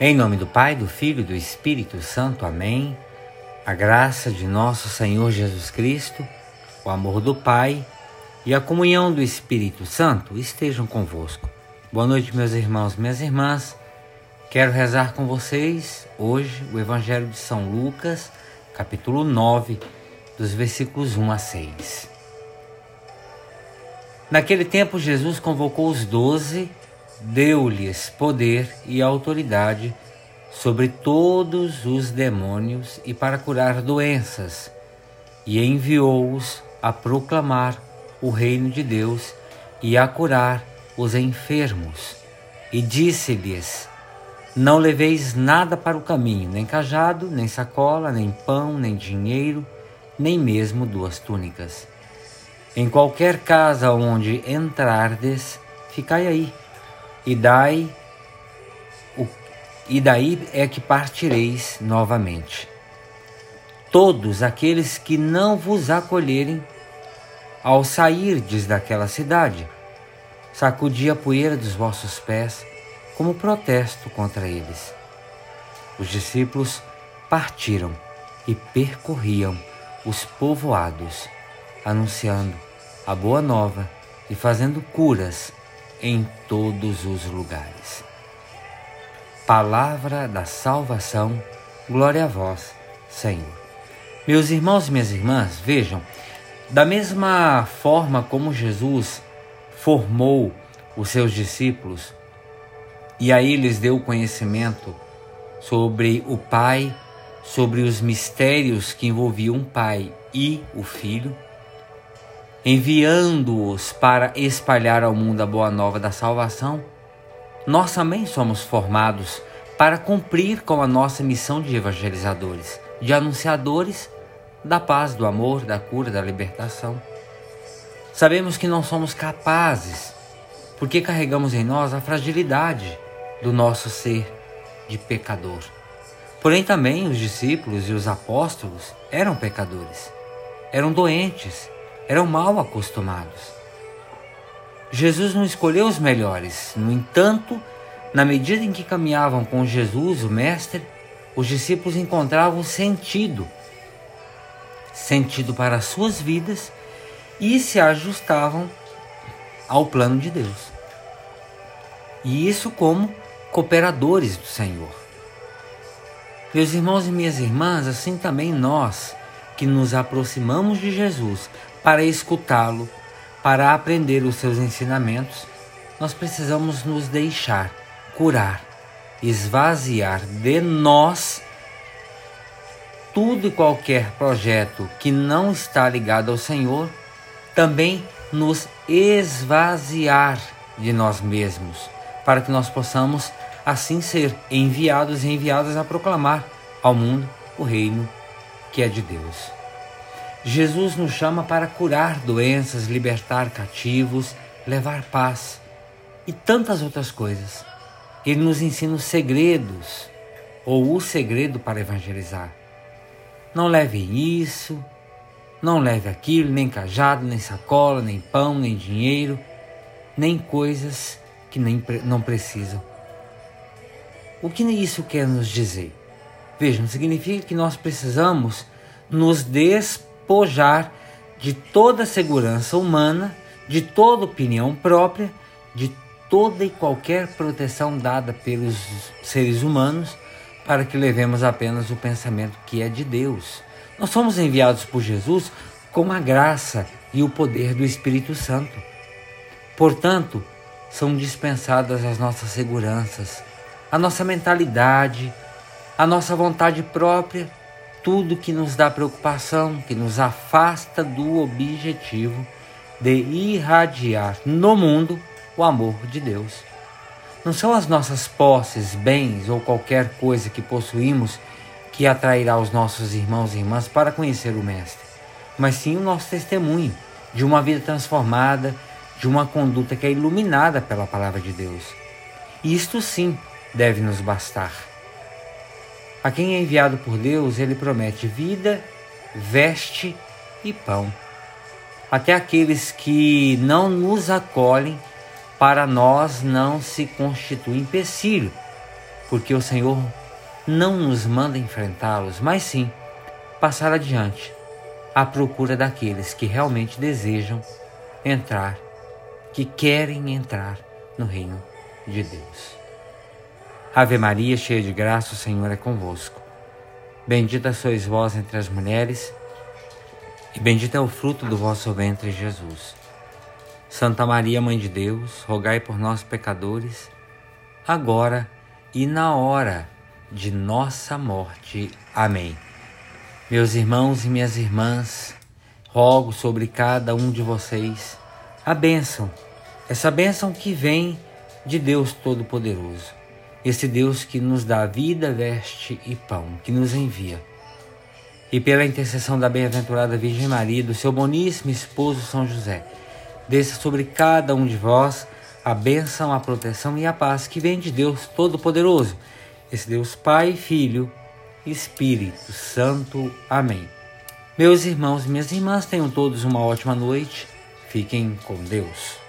Em nome do Pai, do Filho e do Espírito Santo. Amém. A graça de nosso Senhor Jesus Cristo, o amor do Pai e a comunhão do Espírito Santo estejam convosco. Boa noite, meus irmãos, minhas irmãs. Quero rezar com vocês hoje o Evangelho de São Lucas, capítulo 9, dos versículos 1 a 6. Naquele tempo, Jesus convocou os doze deu-lhes poder e autoridade sobre todos os demônios e para curar doenças, e enviou-os a proclamar o reino de Deus e a curar os enfermos. E disse-lhes: Não leveis nada para o caminho, nem cajado, nem sacola, nem pão, nem dinheiro, nem mesmo duas túnicas. Em qualquer casa onde entrardes, ficai aí e dai o, e daí é que partireis novamente. Todos aqueles que não vos acolherem ao sairdes daquela cidade, sacudi a poeira dos vossos pés como protesto contra eles. Os discípulos partiram e percorriam os povoados, anunciando a boa nova e fazendo curas em todos os lugares. Palavra da salvação, glória a vós, Senhor. Meus irmãos e minhas irmãs, vejam, da mesma forma como Jesus formou os seus discípulos e aí lhes deu conhecimento sobre o Pai, sobre os mistérios que envolviam o Pai e o Filho, enviando-os para espalhar ao mundo a boa nova da salvação, nós também somos formados para cumprir com a nossa missão de evangelizadores, de anunciadores da paz, do amor, da cura, da libertação. Sabemos que não somos capazes, porque carregamos em nós a fragilidade do nosso ser de pecador. Porém, também os discípulos e os apóstolos eram pecadores, eram doentes, eram mal acostumados. Jesus não escolheu os melhores, no entanto, na medida em que caminhavam com Jesus, o Mestre, os discípulos encontravam sentido sentido para as suas vidas e se ajustavam ao plano de Deus. E isso como cooperadores do Senhor. Meus irmãos e minhas irmãs, assim também nós que nos aproximamos de Jesus para escutá-lo, para aprender os seus ensinamentos, nós precisamos nos deixar curar, esvaziar de nós tudo e qualquer projeto que não está ligado ao Senhor, também nos esvaziar de nós mesmos, para que nós possamos assim ser enviados e enviadas a proclamar ao mundo o reino que é de Deus. Jesus nos chama para curar doenças, libertar cativos, levar paz e tantas outras coisas. Ele nos ensina os segredos, ou o segredo para evangelizar. Não leve isso, não leve aquilo, nem cajado, nem sacola, nem pão, nem dinheiro, nem coisas que nem, não precisam. O que isso quer nos dizer? Vejam, significa que nós precisamos nos despojar de toda segurança humana, de toda opinião própria, de toda e qualquer proteção dada pelos seres humanos, para que levemos apenas o pensamento que é de Deus. Nós somos enviados por Jesus com a graça e o poder do Espírito Santo. Portanto, são dispensadas as nossas seguranças, a nossa mentalidade, a nossa vontade própria tudo que nos dá preocupação, que nos afasta do objetivo de irradiar no mundo o amor de Deus. Não são as nossas posses, bens ou qualquer coisa que possuímos que atrairá os nossos irmãos e irmãs para conhecer o Mestre, mas sim o nosso testemunho de uma vida transformada, de uma conduta que é iluminada pela palavra de Deus. Isto sim deve nos bastar. A quem é enviado por Deus, ele promete vida, veste e pão. Até aqueles que não nos acolhem, para nós não se constitui empecilho, porque o Senhor não nos manda enfrentá-los, mas sim passar adiante à procura daqueles que realmente desejam entrar, que querem entrar no reino de Deus. Ave Maria, cheia de graça, o Senhor é convosco. Bendita sois vós entre as mulheres, e bendito é o fruto do vosso ventre, Jesus. Santa Maria, Mãe de Deus, rogai por nós, pecadores, agora e na hora de nossa morte. Amém. Meus irmãos e minhas irmãs, rogo sobre cada um de vocês a bênção, essa bênção que vem de Deus Todo-Poderoso esse Deus que nos dá vida, veste e pão, que nos envia. E pela intercessão da bem-aventurada Virgem Maria, do seu boníssimo esposo São José, desça sobre cada um de vós a bênção, a proteção e a paz que vem de Deus Todo-Poderoso, esse Deus Pai, Filho e Espírito Santo. Amém. Meus irmãos e minhas irmãs, tenham todos uma ótima noite. Fiquem com Deus.